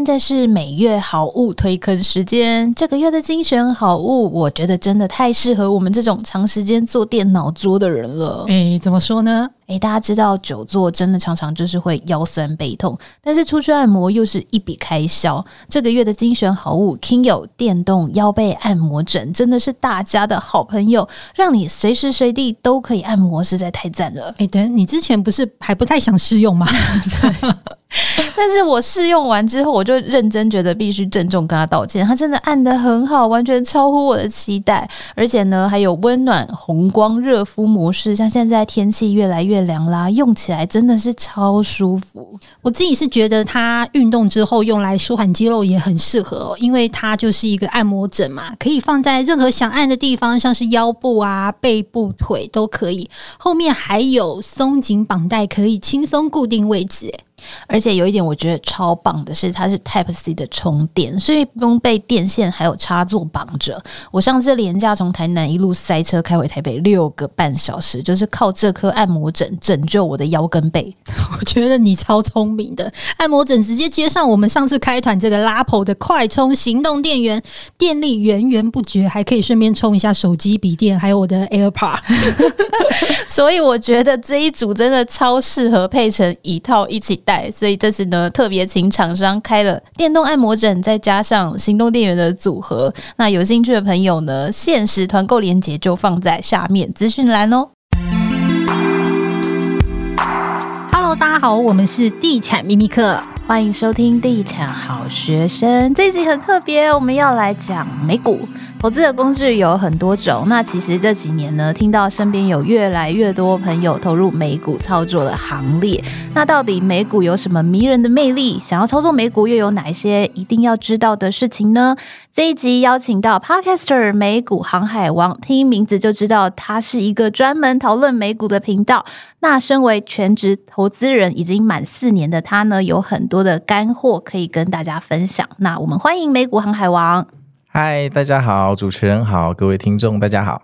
现在是每月好物推坑时间。这个月的精选好物，我觉得真的太适合我们这种长时间坐电脑桌的人了。诶，怎么说呢？诶，大家知道久坐真的常常就是会腰酸背痛，但是出去按摩又是一笔开销。这个月的精选好物 Kingo 电动腰背按摩枕真的是大家的好朋友，让你随时随地都可以按摩，实在太赞了。诶，等你之前不是还不太想试用吗？对。但是我试用完之后，我就认真觉得必须郑重跟他道歉。他真的按的很好，完全超乎我的期待。而且呢，还有温暖红光热敷模式，像现在天气越来越凉啦，用起来真的是超舒服。我自己是觉得它运动之后用来舒缓肌肉也很适合哦，因为它就是一个按摩枕嘛，可以放在任何想按的地方，像是腰部啊、背部、腿都可以。后面还有松紧绑带，可以轻松固定位置。而且有一点我觉得超棒的是，它是 Type C 的充电，所以不用被电线还有插座绑着。我上次廉价从台南一路塞车开回台北六个半小时，就是靠这颗按摩枕拯救我的腰跟背。我觉得你超聪明的，按摩枕直接接上我们上次开团这个 LAPO 的快充行动电源，电力源源不绝，还可以顺便充一下手机、笔电，还有我的 AirPod。所以我觉得这一组真的超适合配成一套一起戴。所以这次呢，特别请厂商开了电动按摩枕，再加上行动电源的组合。那有兴趣的朋友呢，限时团购链接就放在下面资讯栏哦。大家好，我们是地产秘密客，欢迎收听地产好学生。这一集很特别，我们要来讲美股。投资的工具有很多种，那其实这几年呢，听到身边有越来越多朋友投入美股操作的行列。那到底美股有什么迷人的魅力？想要操作美股又有哪一些一定要知道的事情呢？这一集邀请到 Podcaster 美股航海王，听名字就知道他是一个专门讨论美股的频道。那身为全职投资人已经满四年的他呢，有很多的干货可以跟大家分享。那我们欢迎美股航海王。嗨，大家好，主持人好，各位听众大家好。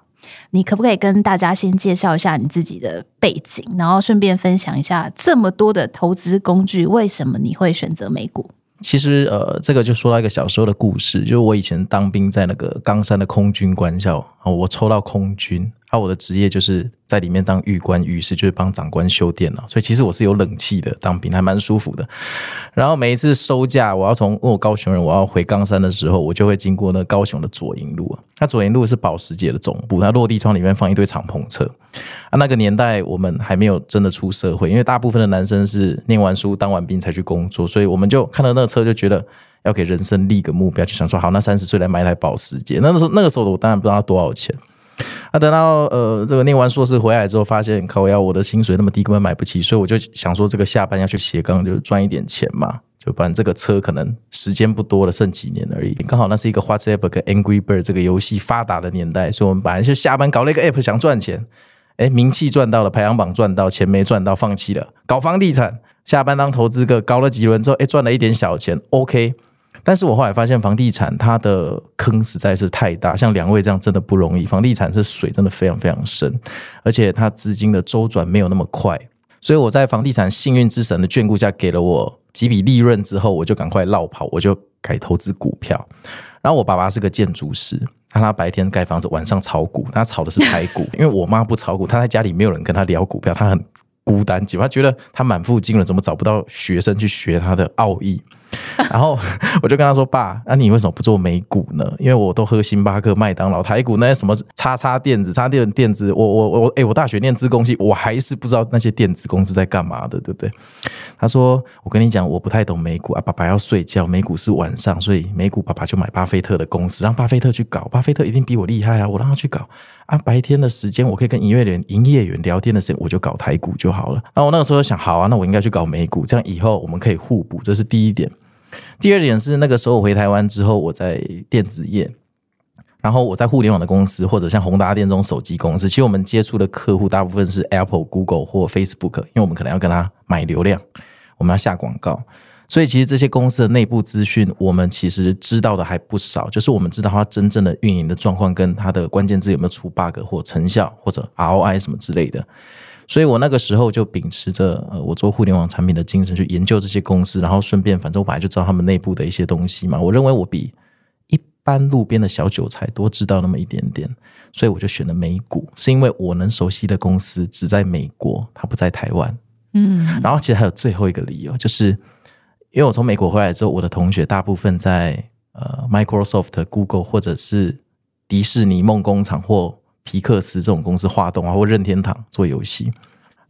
你可不可以跟大家先介绍一下你自己的背景，然后顺便分享一下这么多的投资工具，为什么你会选择美股？其实，呃，这个就说到一个小时候的故事，就是我以前当兵在那个冈山的空军官校，我抽到空军。啊，我的职业就是在里面当玉官、预师，就是帮长官修电脑，所以其实我是有冷气的，当兵还蛮舒服的。然后每一次收假，我要从我高雄人，我要回冈山的时候，我就会经过那高雄的左营路。那左营路是保时捷的总部，它落地窗里面放一堆敞篷车。啊，那个年代我们还没有真的出社会，因为大部分的男生是念完书、当完兵才去工作，所以我们就看到那个车就觉得要给人生立个目标，就想说好，那三十岁来买一台保时捷。那个时候那个时候的我当然不知道多少钱。啊，等到呃这个念完硕士回来之后，发现靠要我的薪水那么低，根本买不起，所以我就想说，这个下班要去斜杠，就赚一点钱嘛。就反正这个车可能时间不多了，剩几年而已。刚好那是一个 WhatsApp 跟 Angry Bird 这个游戏发达的年代，所以我们本来就下班搞了一个 App 想赚钱，哎，名气赚到了，排行榜赚到，钱没赚到，放弃了，搞房地产。下班当投资客，搞了几轮之后，哎，赚了一点小钱，OK。但是我后来发现，房地产它的坑实在是太大，像两位这样真的不容易。房地产是水，真的非常非常深，而且它资金的周转没有那么快。所以我在房地产幸运之神的眷顾下，给了我几笔利润之后，我就赶快落跑，我就改投资股票。然后我爸爸是个建筑师，他他白天盖房子，晚上炒股，他炒的是台股。因为我妈不炒股，他在家里没有人跟他聊股票，他很孤单，他觉得他满腹经纶，怎么找不到学生去学他的奥义？然后我就跟他说：“爸，那你为什么不做美股呢？因为我都喝星巴克、麦当劳、台股那些什么叉叉电子、叉电电子，我我我，哎，我大学念资工系，我还是不知道那些电子公司在干嘛的，对不对？”他说：“我跟你讲，我不太懂美股啊，爸爸要睡觉，美股是晚上，所以美股爸爸就买巴菲特的公司，让巴菲特去搞，巴菲特一定比我厉害啊，我让他去搞啊。白天的时间我可以跟营业员、营业员聊天的时间，我就搞台股就好了。那我那个时候想，好啊，那我应该去搞美股，这样以后我们可以互补，这是第一点。”第二点是那个时候我回台湾之后，我在电子业，然后我在互联网的公司或者像宏达电这种手机公司，其实我们接触的客户大部分是 Apple、Google 或 Facebook，因为我们可能要跟他买流量，我们要下广告，所以其实这些公司的内部资讯我们其实知道的还不少，就是我们知道它真正的运营的状况跟它的关键字有没有出 bug 或成效或者 ROI 什么之类的。所以我那个时候就秉持着呃，我做互联网产品的精神去研究这些公司，然后顺便反正我本来就知道他们内部的一些东西嘛。我认为我比一般路边的小韭菜多知道那么一点点，所以我就选了美股，是因为我能熟悉的公司只在美国，它不在台湾。嗯，然后其实还有最后一个理由，就是因为我从美国回来之后，我的同学大部分在呃 Microsoft、Google 或者是迪士尼梦工厂或皮克斯这种公司画动啊，或任天堂做游戏，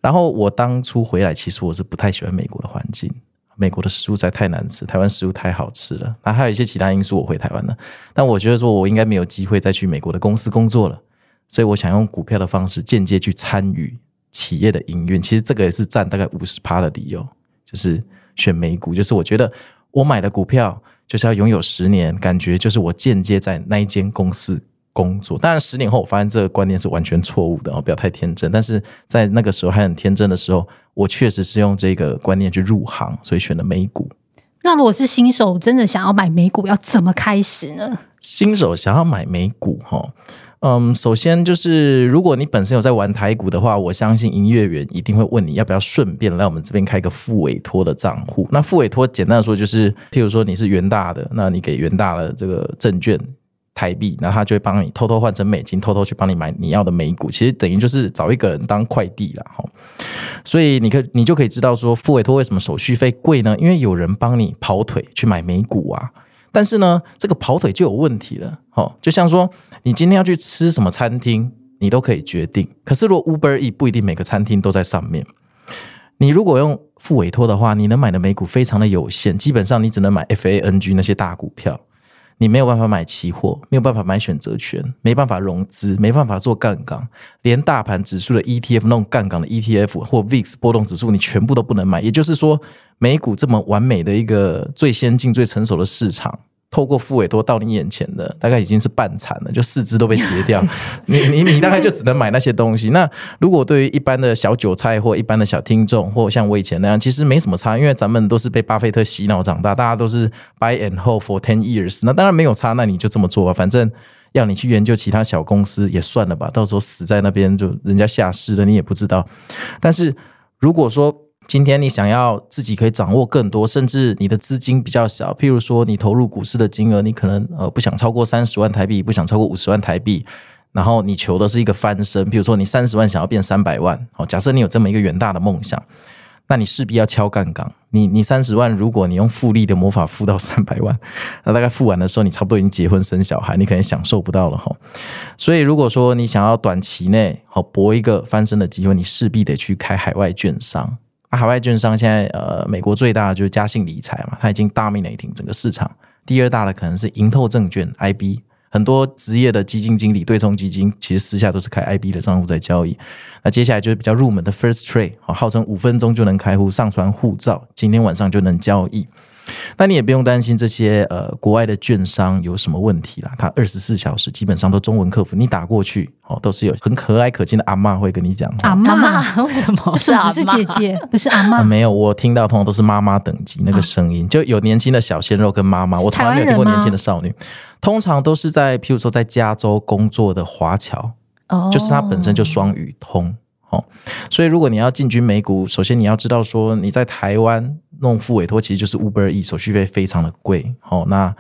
然后我当初回来，其实我是不太喜欢美国的环境，美国的食物实在太难吃，台湾食物太好吃了。那还有一些其他因素，我回台湾了。但我觉得说，我应该没有机会再去美国的公司工作了，所以我想用股票的方式间接去参与企业的营运。其实这个也是占大概五十趴的理由，就是选美股，就是我觉得我买的股票就是要拥有十年，感觉就是我间接在那一间公司。工作，当然十年后我发现这个观念是完全错误的哦，不要太天真。但是在那个时候还很天真的时候，我确实是用这个观念去入行，所以选了美股。那如果是新手真的想要买美股，要怎么开始呢？新手想要买美股，哈，嗯，首先就是如果你本身有在玩台股的话，我相信营业员一定会问你要不要顺便来我们这边开个副委托的账户。那副委托简单的说就是，譬如说你是元大的，那你给元大的这个证券。台币，然后他就会帮你偷偷换成美金，偷偷去帮你买你要的美股。其实等于就是找一个人当快递了哈。所以你可你就可以知道说，付委托为什么手续费贵呢？因为有人帮你跑腿去买美股啊。但是呢，这个跑腿就有问题了。哦，就像说你今天要去吃什么餐厅，你都可以决定。可是如果 Uber E 不一定每个餐厅都在上面。你如果用付委托的话，你能买的美股非常的有限，基本上你只能买 FANG 那些大股票。你没有办法买期货，没有办法买选择权，没办法融资，没办法做杠杆，连大盘指数的 ETF 那种杠杆的 ETF 或 VIX 波动指数，你全部都不能买。也就是说，美股这么完美的一个最先进、最成熟的市场。透过副委托到你眼前的，大概已经是半残了，就四肢都被截掉。你你你大概就只能买那些东西。那如果对于一般的小韭菜或一般的小听众，或像我以前那样，其实没什么差，因为咱们都是被巴菲特洗脑长大，大家都是 buy and hold for ten years。那当然没有差，那你就这么做吧。反正要你去研究其他小公司也算了吧，到时候死在那边就人家下市了，你也不知道。但是如果说，今天你想要自己可以掌握更多，甚至你的资金比较小，譬如说你投入股市的金额，你可能呃不想超过三十万台币，不想超过五十万台币，然后你求的是一个翻身，譬如说你三十万想要变三百万，好，假设你有这么一个远大的梦想，那你势必要敲杠杆。你你三十万，如果你用复利的魔法复到三百万，那大概复完的时候，你差不多已经结婚生小孩，你可能享受不到了哈。所以如果说你想要短期内好搏一个翻身的机会，你势必得去开海外券商。啊，海外券商现在呃，美国最大的就是嘉信理财嘛，它已经大名鼎鼎整个市场。第二大的可能是盈透证券 IB，很多职业的基金经理、对冲基金其实私下都是开 IB 的账户在交易。那接下来就是比较入门的 First Trade，号称五分钟就能开户、上传护照，今天晚上就能交易。那你也不用担心这些呃国外的券商有什么问题啦，它二十四小时基本上都中文客服，你打过去哦，都是有很可爱可亲的阿嬷会跟你讲。阿嬷为什么？是不是姐姐？不是阿嬷？没有，我听到通常都是妈妈等级那个声音，就有年轻的小鲜肉跟妈妈，我从来没有听过年轻的少女。通常都是在譬如说在加州工作的华侨，哦，就是他本身就双语通。哦，所以如果你要进军美股，首先你要知道说你在台湾弄复委托其实就是 Uber E，手续费非常的贵。好，那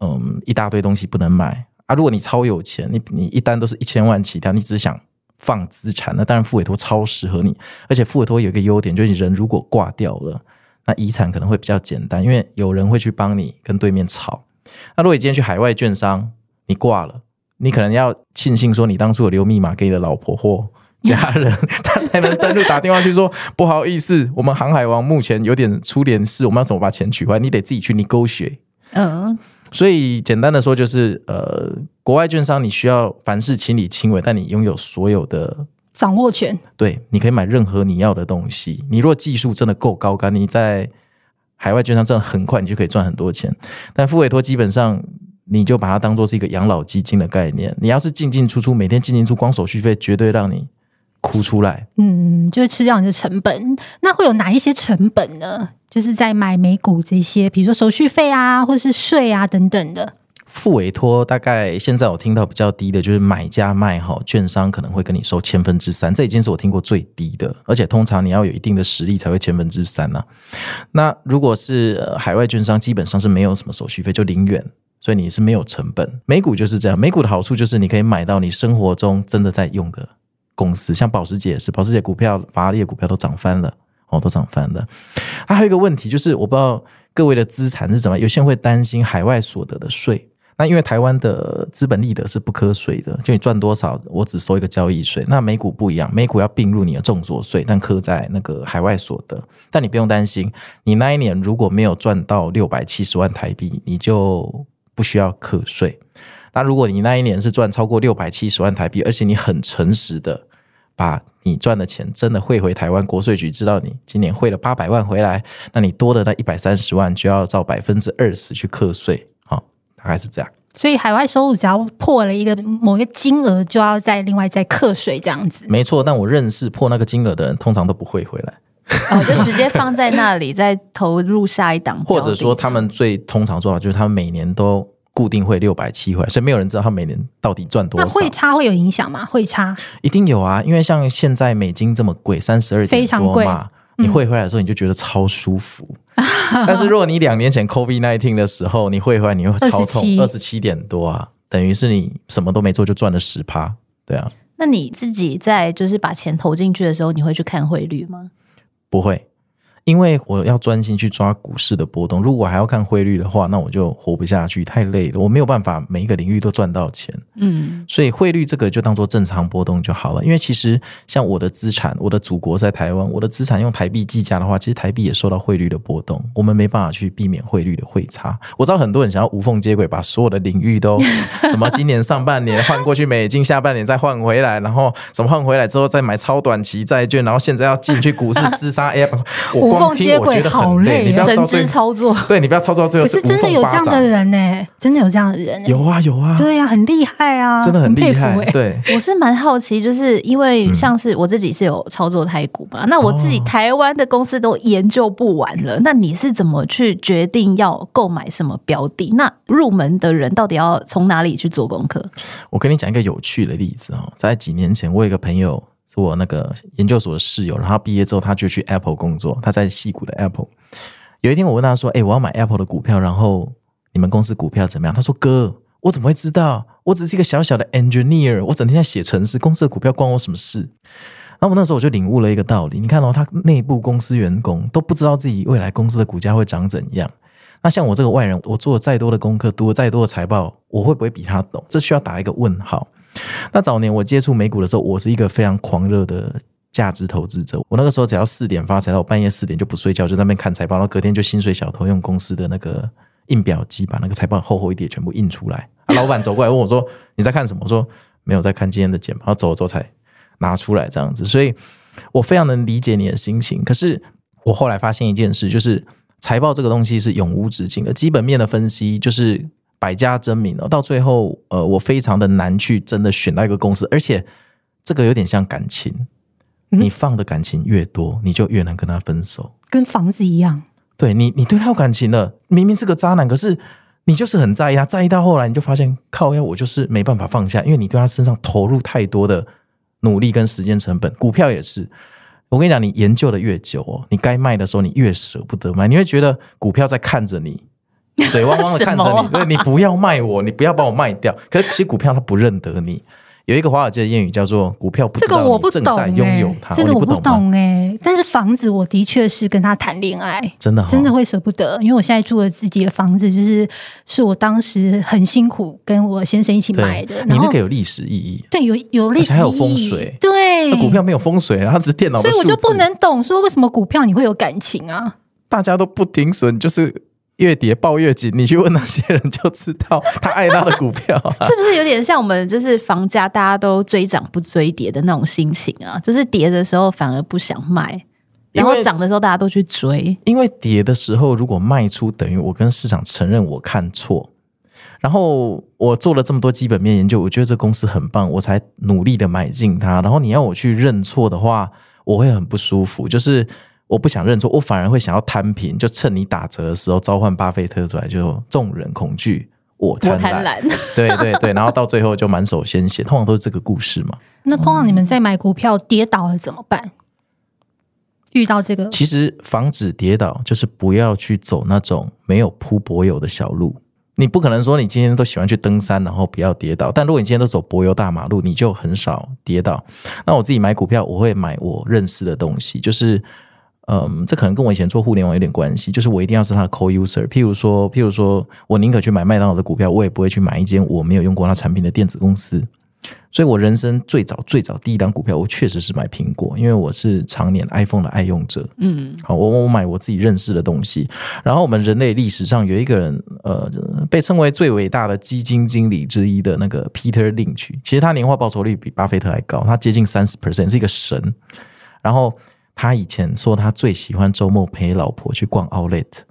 嗯一大堆东西不能买啊。如果你超有钱，你你一单都是一千万起跳，你只想放资产，那当然复委托超适合你。而且复委托有一个优点，就是你人如果挂掉了，那遗产可能会比较简单，因为有人会去帮你跟对面吵。那如果你今天去海外券商，你挂了，你可能要庆幸说你当初有留密码给你的老婆或。家人 他才能登录打电话去说不好意思，我们航海王目前有点出点事，我们要怎么把钱取回来？你得自己去 negotiate。嗯，所以简单的说就是，呃，国外券商你需要凡事亲力亲为，但你拥有所有的掌握权。对，你可以买任何你要的东西。你如果技术真的够高干，你在海外券商真的很快，你就可以赚很多钱。但付委托基本上。你就把它当做是一个养老基金的概念。你要是进进出出，每天进进出，光手续费绝对让你哭出来。嗯，就是吃掉你的成本。那会有哪一些成本呢？就是在买美股这些，比如说手续费啊，或是税啊等等的。付委托大概现在我听到比较低的就是买家卖哈，券商可能会跟你收千分之三，这已经是我听过最低的，而且通常你要有一定的实力才会千分之三呢。那如果是海外券商，基本上是没有什么手续费，就零元，所以你是没有成本。美股就是这样，美股的好处就是你可以买到你生活中真的在用的公司，像保时捷也是，保时捷股票、法拉利的股票都涨翻了。哦，都涨翻了。它还有一个问题，就是我不知道各位的资产是怎么，有些人会担心海外所得的税。那因为台湾的资本利得是不课税的，就你赚多少，我只收一个交易税。那美股不一样，美股要并入你的重所税，但课在那个海外所得。但你不用担心，你那一年如果没有赚到六百七十万台币，你就不需要课税。那如果你那一年是赚超过六百七十万台币，而且你很诚实的。把你赚的钱真的汇回台湾国税局，知道你今年汇了八百万回来，那你多的那一百三十万就要照百分之二十去课税，好，大概是这样。所以海外收入只要破了一个某一个金额，就要再另外再课税，这样子。没错，但我认识破那个金额的人，通常都不会回来，哦，就直接放在那里，再投入下一档，或者说他们最通常做法就是他们每年都。固定会六百七回来，所以没有人知道他每年到底赚多少。那汇差会有影响吗？汇差一定有啊，因为像现在美金这么贵，三十二点多嘛，你汇回来的时候你就觉得超舒服。嗯、但是如果你两年前 COVID-19 的时候你汇回来，你会超痛，二十七点多啊，等于是你什么都没做就赚了十趴，对啊。那你自己在就是把钱投进去的时候，你会去看汇率吗？不会。因为我要专心去抓股市的波动，如果还要看汇率的话，那我就活不下去，太累了。我没有办法每一个领域都赚到钱，嗯，所以汇率这个就当做正常波动就好了。因为其实像我的资产，我的祖国在台湾，我的资产用台币计价的话，其实台币也受到汇率的波动，我们没办法去避免汇率的汇差。我知道很多人想要无缝接轨，把所有的领域都 什么今年上半年换过去美金，下半年再换回来，然后什么换回来之后再买超短期债券，然后现在要进去股市 厮杀 App，我。无缝接轨好累，神之操作。对，你不要操作到最后。可是真的有这样的人呢？真的有这样的人？有啊有啊。对呀，很厉害啊，真的很厉害。对，我是蛮好奇，就是因为像是我自己是有操作台股嘛，那我自己台湾的公司都研究不完了。那你是怎么去决定要购买什么标的？那入门的人到底要从哪里去做功课？我跟你讲一个有趣的例子哦，在几年前，我有一个朋友。是我那个研究所的室友，然后毕业之后他就去 Apple 工作，他在矽谷的 Apple。有一天我问他说：“哎，我要买 Apple 的股票，然后你们公司股票怎么样？”他说：“哥，我怎么会知道？我只是一个小小的 engineer，我整天在写程式，公司的股票关我什么事？”然后我那时候我就领悟了一个道理：你看哦，他内部公司员工都不知道自己未来公司的股价会长怎样。那像我这个外人，我做了再多的功课，读了再多的财报，我会不会比他懂？这需要打一个问号。那早年我接触美股的时候，我是一个非常狂热的价值投资者。我那个时候只要四点发财，到半夜四点就不睡觉，就在那边看财报，然后隔天就薪水小偷用公司的那个印表机把那个财报厚厚一叠全部印出来。老板走过来问我说：“你在看什么？”我说：“没有在看今天的简报。”然后走了之后才拿出来这样子。所以我非常能理解你的心情。可是我后来发现一件事，就是财报这个东西是永无止境的，基本面的分析就是。百家争鸣哦，到最后，呃，我非常的难去真的选到一个公司，而且这个有点像感情，你放的感情越多，你就越难跟他分手，跟房子一样。对你，你对他有感情了，明明是个渣男，可是你就是很在意他，在意到后来，你就发现靠呀，我就是没办法放下，因为你对他身上投入太多的努力跟时间成本。股票也是，我跟你讲，你研究的越久哦，你该卖的时候，你越舍不得卖，你会觉得股票在看着你。水汪汪的看着你，对，你不要卖我，你不要把我卖掉。可是其实股票它不认得你。有一个华尔街的谚语叫做“股票不知道你正在拥有它”，这个我不懂哎。但是房子我的确是跟他谈恋爱，真的真的会舍不得，因为我现在住了自己的房子，就是是我当时很辛苦跟我先生一起买的。你那个有历史意义，对，有有历史意义，还有风水，对。股票没有风水，它只是电脑，所以我就不能懂说为什么股票你会有感情啊？大家都不停损，就是。越跌抱越紧，你去问那些人就知道，他爱他的股票，啊，是不是有点像我们就是房价大家都追涨不追跌的那种心情啊？就是跌的时候反而不想卖，然后涨的时候大家都去追。因为跌的时候如果卖出，等于我跟市场承认我看错。然后我做了这么多基本面研究，我觉得这公司很棒，我才努力的买进它。然后你要我去认错的话，我会很不舒服，就是。我不想认错，我反而会想要摊平，就趁你打折的时候召唤巴菲特出来，就众人恐惧，我贪婪，对对对，然后到最后就满手鲜血，通常都是这个故事嘛。那通常你们在买股票跌倒了怎么办？遇到这个，其实防止跌倒就是不要去走那种没有铺柏油的小路。你不可能说你今天都喜欢去登山，然后不要跌倒。但如果你今天都走柏油大马路，你就很少跌倒。那我自己买股票，我会买我认识的东西，就是。嗯，这可能跟我以前做互联网有点关系，就是我一定要是他的 core user。譬如说，譬如说我宁可去买麦当劳的股票，我也不会去买一间我没有用过他产品的电子公司。所以我人生最早最早第一档股票，我确实是买苹果，因为我是常年 iPhone 的爱用者。嗯，好，我我买我自己认识的东西。然后我们人类历史上有一个人，呃，被称为最伟大的基金经理之一的那个 Peter Lynch，其实他年化报酬率比巴菲特还高，他接近三十 percent，是一个神。然后。他以前说他最喜欢周末陪老婆去逛 Outlet，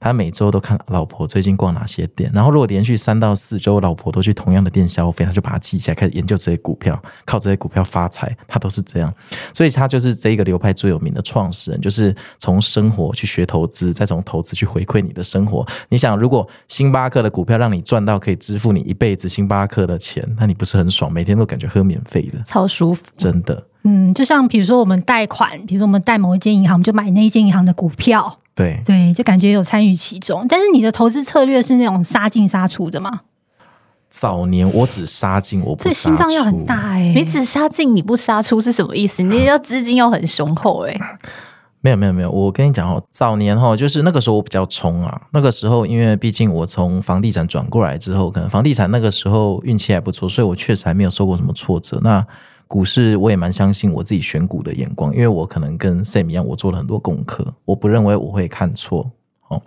他每周都看老婆最近逛哪些店，然后如果连续三到四周老婆都去同样的店消费，他就把它记起来，开始研究这些股票，靠这些股票发财。他都是这样，所以他就是这一个流派最有名的创始人，就是从生活去学投资，再从投资去回馈你的生活。你想，如果星巴克的股票让你赚到可以支付你一辈子星巴克的钱，那你不是很爽？每天都感觉喝免费的，超舒服，真的。嗯，就像比如说我们贷款，比如说我们贷某一间银行，我们就买那一间银行的股票，对对，就感觉有参与其中。但是你的投资策略是那种杀进杀出的吗？早年我只杀进，我不杀出。这心脏要很大哎、欸！你只杀进，你不杀出是什么意思？你要资金要很雄厚哎、欸。没有没有没有，我跟你讲哦，早年哈，就是那个时候我比较冲啊。那个时候因为毕竟我从房地产转过来之后，可能房地产那个时候运气还不错，所以我确实还没有受过什么挫折。那股市我也蛮相信我自己选股的眼光，因为我可能跟 Sam 一样，我做了很多功课，我不认为我会看错哦。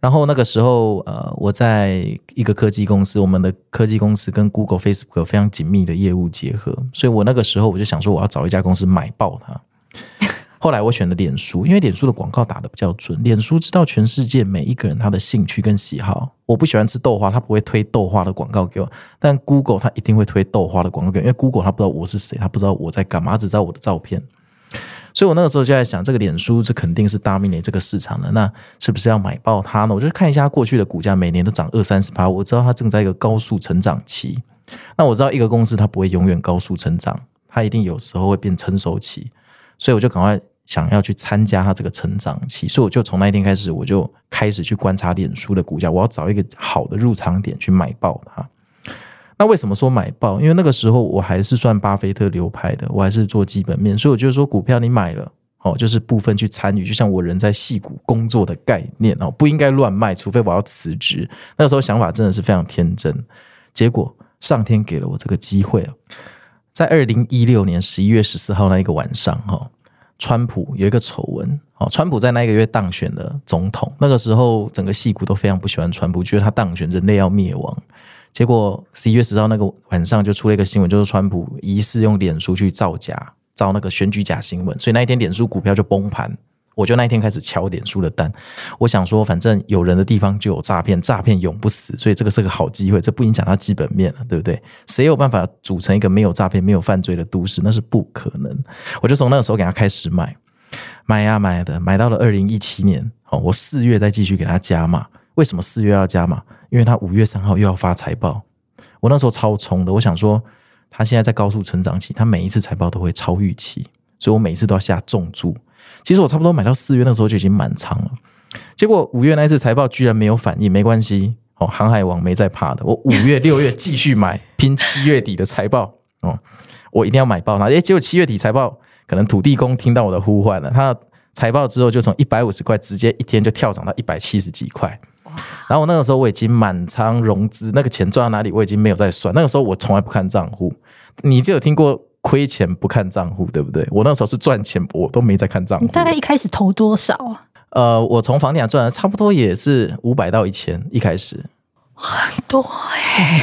然后那个时候，呃，我在一个科技公司，我们的科技公司跟 Google、Facebook 有非常紧密的业务结合，所以我那个时候我就想说，我要找一家公司买爆它。后来我选了脸书，因为脸书的广告打得比较准。脸书知道全世界每一个人他的兴趣跟喜好。我不喜欢吃豆花，他不会推豆花的广告给我。但 Google 他一定会推豆花的广告给我，因为 Google 他不知道我是谁，他不知道我在干嘛，只知道我的照片。所以我那个时候就在想，这个脸书这肯定是 dominate 这个市场的，那是不是要买爆它呢？我就看一下过去的股价，每年都涨二三十趴。我知道它正在一个高速成长期。那我知道一个公司它不会永远高速成长，它一定有时候会变成熟期。所以我就赶快。想要去参加它这个成长期，所以我就从那一天开始，我就开始去观察脸书的股价，我要找一个好的入场点去买爆它。那为什么说买爆？因为那个时候我还是算巴菲特流派的，我还是做基本面，所以我就说股票你买了哦，就是部分去参与，就像我人在戏股工作的概念哦，不应该乱卖，除非我要辞职。那时候想法真的是非常天真，结果上天给了我这个机会，在二零一六年十一月十四号那一个晚上哈。川普有一个丑闻，哦，川普在那一个月当选了总统，那个时候整个戏骨都非常不喜欢川普，觉得他当选人类要灭亡。结果十一月十号那个晚上就出了一个新闻，就是川普疑似用脸书去造假，造那个选举假新闻，所以那一天脸书股票就崩盘。我就那一天开始敲脸书的单，我想说，反正有人的地方就有诈骗，诈骗永不死，所以这个是个好机会，这不影响它基本面了，对不对？谁有办法组成一个没有诈骗、没有犯罪的都市？那是不可能。我就从那个时候给他开始买，买呀买的，买到了二零一七年，哦，我四月再继续给他加码。为什么四月要加码？因为他五月三号又要发财报，我那时候超冲的，我想说，他现在在高速成长期，他每一次财报都会超预期，所以我每一次都要下重注。其实我差不多买到四月那时候就已经满仓了，结果五月那次财报居然没有反应，没关系哦，航海王没在怕的，我五月 六月继续买，拼七月底的财报哦，我一定要买爆它。诶，结果七月底财报，可能土地公听到我的呼唤了，他财报之后就从一百五十块直接一天就跳涨到一百七十几块，然后我那个时候我已经满仓融资，那个钱赚到哪里我已经没有在算，那个时候我从来不看账户，你就有听过？亏钱不看账户，对不对？我那时候是赚钱，我都没在看账户。你大概一开始投多少啊？呃，我从房地产赚的差不多也是五百到一千，一开始很多哎、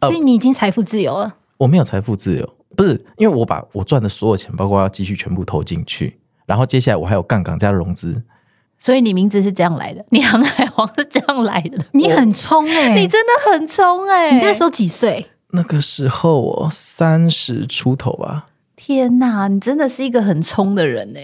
欸，所以你已经财富自由了。呃、我没有财富自由，不是因为我把我赚的所有钱，包括要继续全部投进去，然后接下来我还有杠杆加融资，所以你名字是这样来的，你航海王是这样来的，你很冲哎、欸，你真的很冲哎、欸，你那时候几岁？那个时候我三十出头吧。天哪，你真的是一个很冲的人呢！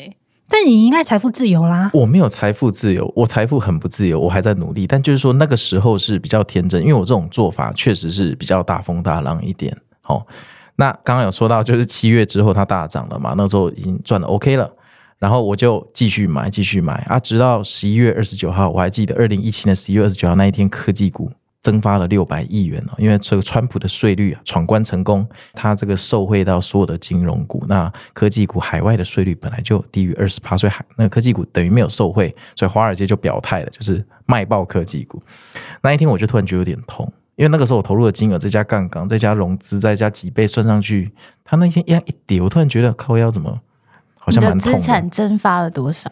但你应该财富自由啦。我没有财富自由，我财富很不自由，我还在努力。但就是说那个时候是比较天真，因为我这种做法确实是比较大风大浪一点。好，那刚刚有说到，就是七月之后它大涨了嘛，那时候已经赚了 OK 了，然后我就继续买，继续买啊，直到十一月二十九号，我还记得二零一七年十一月二十九号那一天，科技股。蒸发了六百亿元哦，因为这个川普的税率啊闯关成功，他这个受惠到所有的金融股，那科技股海外的税率本来就低于二十趴，所以海那个科技股等于没有受惠，所以华尔街就表态了，就是卖爆科技股。那一天我就突然觉得有点痛，因为那个时候我投入的金额再加杠杆，再加融资，再加几倍算上去，他那天一样一跌，我突然觉得靠腰怎么好像蛮痛。资产蒸发了多少？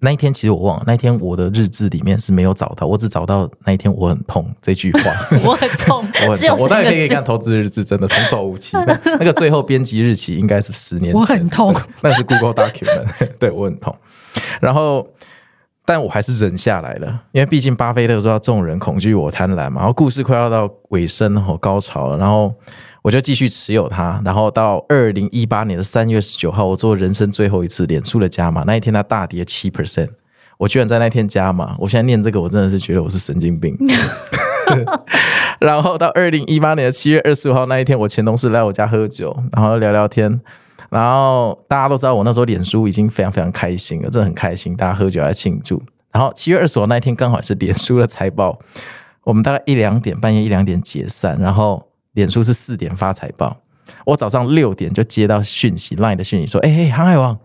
那一天其实我忘了，那一天我的日志里面是没有找到，我只找到那一天我很痛这句话。我很痛，我很痛，我当然可以看投资日志，真的童叟无欺。那个最后编辑日期应该是十年前。我很痛，那是 Google Document。对，我很痛。然后，但我还是忍下来了，因为毕竟巴菲特说要众人恐惧我贪婪嘛。然后故事快要到尾声和高潮了，然后。我就继续持有它，然后到二零一八年的三月十九号，我做人生最后一次脸书的加码。那一天它大跌七 percent，我居然在那天加码。我现在念这个，我真的是觉得我是神经病。然后到二零一八年的七月二十五号那一天，我前同事来我家喝酒，然后聊聊天。然后大家都知道，我那时候脸书已经非常非常开心了，真的很开心，大家喝酒来庆祝。然后七月二十五号那一天刚好是脸书的财报，我们大概一两点，半夜一两点解散，然后。脸书是四点发财报，我早上六点就接到讯息，LINE 的讯息说：“哎、欸、哎，航海王，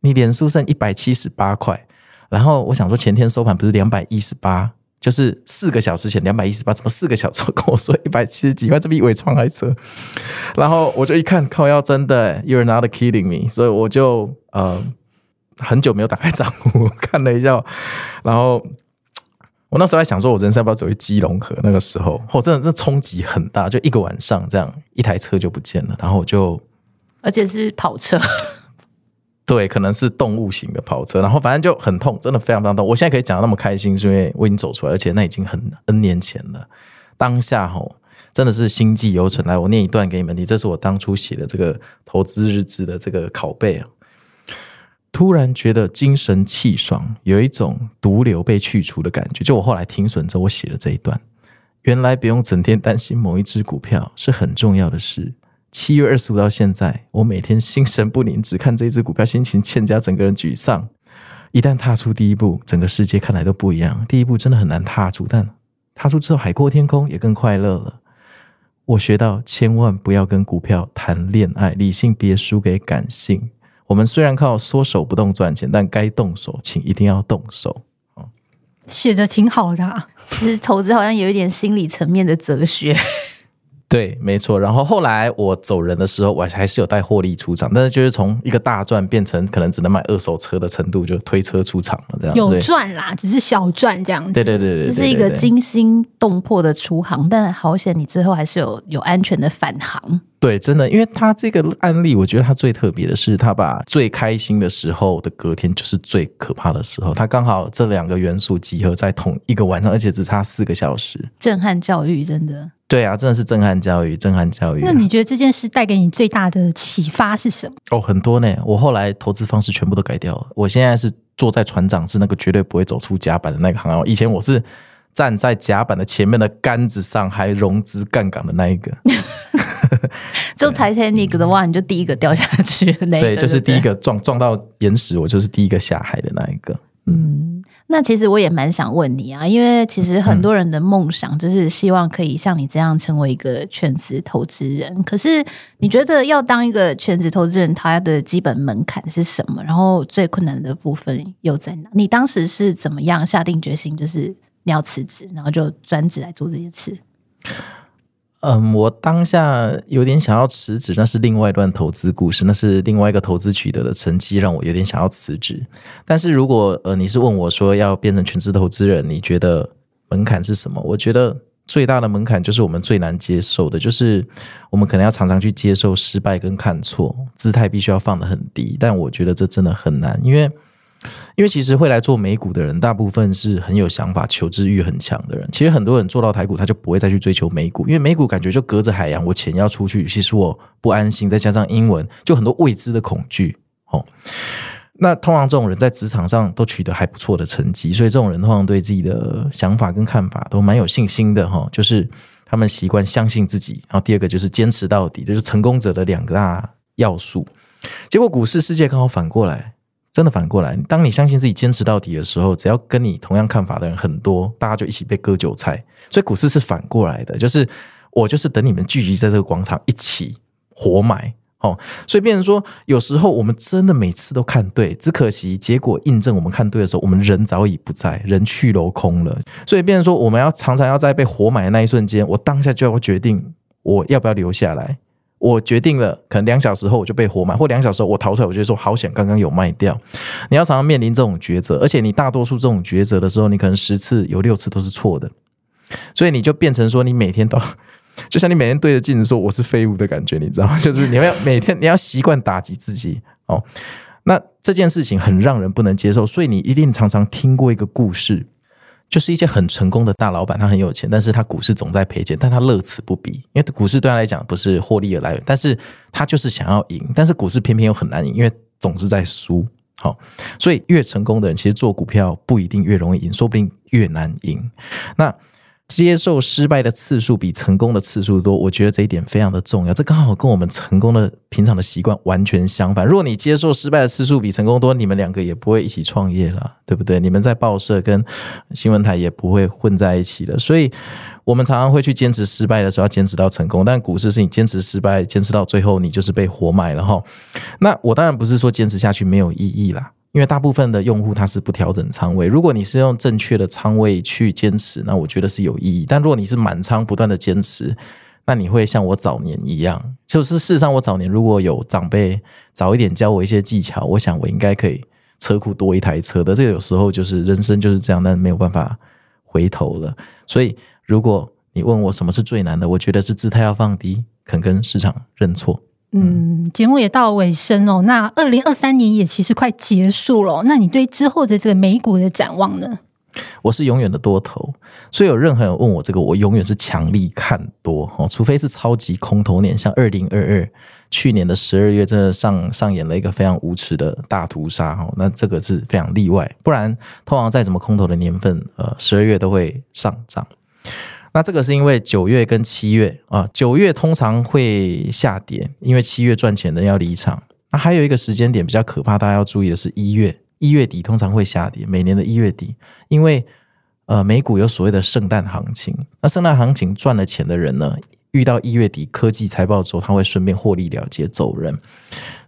你脸书剩一百七十八块。”然后我想说，前天收盘不是两百一十八，就是四个小时前两百一十八，怎么四个小时跟我说一百七十几块？这比纬创还扯。然后我就一看，靠，要真的，You're not kidding me，所以我就呃很久没有打开账户看了一下，然后。我那时候还想说，我人生要不要走去基隆河？那个时候，我真的这冲击很大，就一个晚上这样，一台车就不见了。然后我就，而且是跑车，对，可能是动物型的跑车。然后反正就很痛，真的非常非常痛。我现在可以讲得那么开心，是因为我已经走出来，而且那已经很 N 年前了。当下吼，真的是心悸犹存。来，我念一段给你们听，这是我当初写的这个投资日志的这个拷贝啊。突然觉得精神气爽，有一种毒瘤被去除的感觉。就我后来停损之后，我写了这一段。原来不用整天担心某一只股票是很重要的事。七月二十五到现在，我每天心神不宁，只看这只股票，心情欠佳，整个人沮丧。一旦踏出第一步，整个世界看来都不一样。第一步真的很难踏出，但踏出之后，海阔天空也更快乐了。我学到千万不要跟股票谈恋爱，理性别输给感性。我们虽然靠缩手不动赚钱，但该动手，请一定要动手。写的挺好的啊，其实投资好像有一点心理层面的哲学。对，没错。然后后来我走人的时候，我还是有带获利出场，但是就是从一个大赚变成可能只能买二手车的程度，就推车出场了。这样有赚啦，只是小赚这样子。对对对对，这是一个惊心动魄的出航，但好险你最后还是有有安全的返航。对，真的，因为他这个案例，我觉得他最特别的是，他把最开心的时候的隔天就是最可怕的时候，他刚好这两个元素集合在同一个晚上，而且只差四个小时。震撼教育，真的。对啊，真的是震撼教育，震撼教育啊。那你觉得这件事带给你最大的启发是什么？哦，很多呢。我后来投资方式全部都改掉了。我现在是坐在船长，是那个绝对不会走出甲板的那个行业。以前我是站在甲板的前面的杆子上，还融资杠杆的那一个。就 Titanic 的话，你就第一个掉下去。对，就是第一个撞撞到岩石，我就是第一个下海的那一个。嗯，那其实我也蛮想问你啊，因为其实很多人的梦想就是希望可以像你这样成为一个全职投资人。可是你觉得要当一个全职投资人，他的基本门槛是什么？然后最困难的部分又在哪？你当时是怎么样下定决心，就是你要辞职，然后就专职来做这件事？嗯，我当下有点想要辞职，那是另外一段投资故事，那是另外一个投资取得的成绩，让我有点想要辞职。但是如果呃你是问我说要变成全职投资人，你觉得门槛是什么？我觉得最大的门槛就是我们最难接受的，就是我们可能要常常去接受失败跟看错，姿态必须要放得很低。但我觉得这真的很难，因为。因为其实会来做美股的人，大部分是很有想法、求知欲很强的人。其实很多人做到台股，他就不会再去追求美股，因为美股感觉就隔着海洋，我钱要出去，其实我不安心，再加上英文，就很多未知的恐惧。哦，那通常这种人在职场上都取得还不错的成绩，所以这种人通常对自己的想法跟看法都蛮有信心的哈。就是他们习惯相信自己，然后第二个就是坚持到底，就是成功者的两个大要素。结果股市世界刚好反过来，真的反过来。当你相信自己坚持到底的时候，只要跟你同样看法的人很多，大家就一起被割韭菜。所以股市是反过来的，就是我就是等你们聚集在这个广场一起活埋。哦，所以变成说，有时候我们真的每次都看对，只可惜结果印证我们看对的时候，我们人早已不在，人去楼空了。所以变成说，我们要常常要在被活埋的那一瞬间，我当下就要决定我要不要留下来。我决定了，可能两小时后我就被活埋，或两小时后我逃出来，我就说好险，刚刚有卖掉。你要常常面临这种抉择，而且你大多数这种抉择的时候，你可能十次有六次都是错的，所以你就变成说，你每天都。就像你每天对着镜子说我是废物的感觉，你知道吗？就是你要每天你要习惯打击自己哦。那这件事情很让人不能接受，所以你一定常常听过一个故事，就是一些很成功的大老板，他很有钱，但是他股市总在赔钱，但他乐此不疲，因为股市对他来讲不是获利的来源，但是他就是想要赢，但是股市偏偏又很难赢，因为总是在输。好，所以越成功的人，其实做股票不一定越容易赢，说不定越难赢。那。接受失败的次数比成功的次数多，我觉得这一点非常的重要。这刚好跟我们成功的平常的习惯完全相反。如果你接受失败的次数比成功多，你们两个也不会一起创业了，对不对？你们在报社跟新闻台也不会混在一起了。所以，我们常常会去坚持失败的时候要坚持到成功，但股市是你坚持失败，坚持到最后，你就是被活埋了哈。那我当然不是说坚持下去没有意义啦。因为大部分的用户他是不调整仓位，如果你是用正确的仓位去坚持，那我觉得是有意义。但如果你是满仓不断的坚持，那你会像我早年一样，就是事实上我早年如果有长辈早一点教我一些技巧，我想我应该可以车库多一台车的。这个有时候就是人生就是这样，但没有办法回头了。所以如果你问我什么是最难的，我觉得是姿态要放低，肯跟市场认错。嗯，节目也到尾声哦。那二零二三年也其实快结束了。那你对之后的这个美股的展望呢？我是永远的多头，所以有任何人问我这个，我永远是强力看多哦。除非是超级空头年，像二零二二去年的十二月，真的上上演了一个非常无耻的大屠杀哦。那这个是非常例外，不然通常再怎么空头的年份，呃，十二月都会上涨。那这个是因为九月跟七月啊，九月通常会下跌，因为七月赚钱的要离场。那还有一个时间点比较可怕，大家要注意的是一月，一月底通常会下跌，每年的一月底，因为呃美股有所谓的圣诞行情，那圣诞行情赚了钱的人呢，遇到一月底科技财报之后，他会顺便获利了结走人。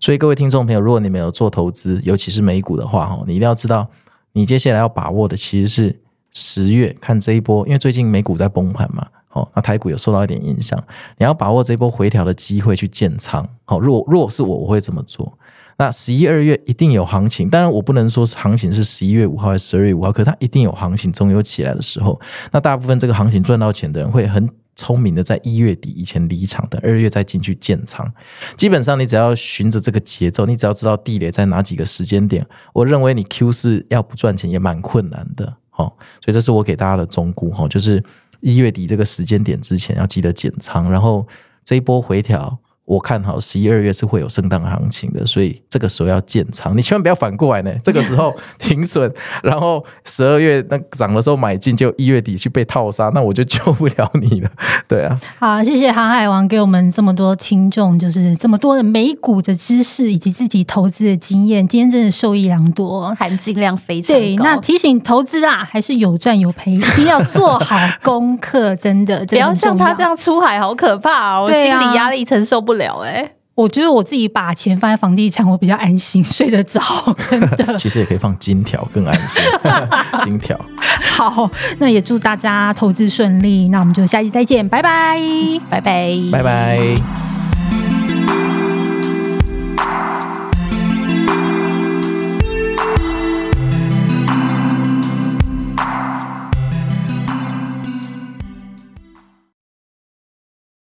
所以各位听众朋友，如果你们有做投资，尤其是美股的话，哈，你一定要知道，你接下来要把握的其实是。十月看这一波，因为最近美股在崩盘嘛，哦，那台股有受到一点影响，你要把握这一波回调的机会去建仓。好，若若是我，我会这么做。那十一二月一定有行情，当然我不能说行情是十一月五号还是十二月五号，可它一定有行情，总有起来的时候。那大部分这个行情赚到钱的人会很聪明的，在一月底以前离场，等二月再进去建仓。基本上你只要循着这个节奏，你只要知道地雷在哪几个时间点，我认为你 Q 四要不赚钱也蛮困难的。哦，所以这是我给大家的忠告哈，就是一月底这个时间点之前要记得减仓，然后这一波回调。我看好十一二月是会有圣诞行情的，所以这个时候要建仓，你千万不要反过来呢。这个时候 停损，然后十二月那涨的时候买进，就一月底去被套杀，那我就救不了你了。对啊，好，谢谢航海王给我们这么多听众，就是这么多的美股的知识以及自己投资的经验，今天真的受益良多，含金量非常高。对，那提醒投资啊，还是有赚有赔，一定要做好功课，真的，真 的不要像他这样出海，好可怕哦，我心理压力承受不了。哎，我觉得我自己把钱放在房地产，我比较安心，睡得着，真的。其实也可以放金条，更安心。金条。好，那也祝大家投资顺利。那我们就下期再见，拜拜，拜拜，拜拜。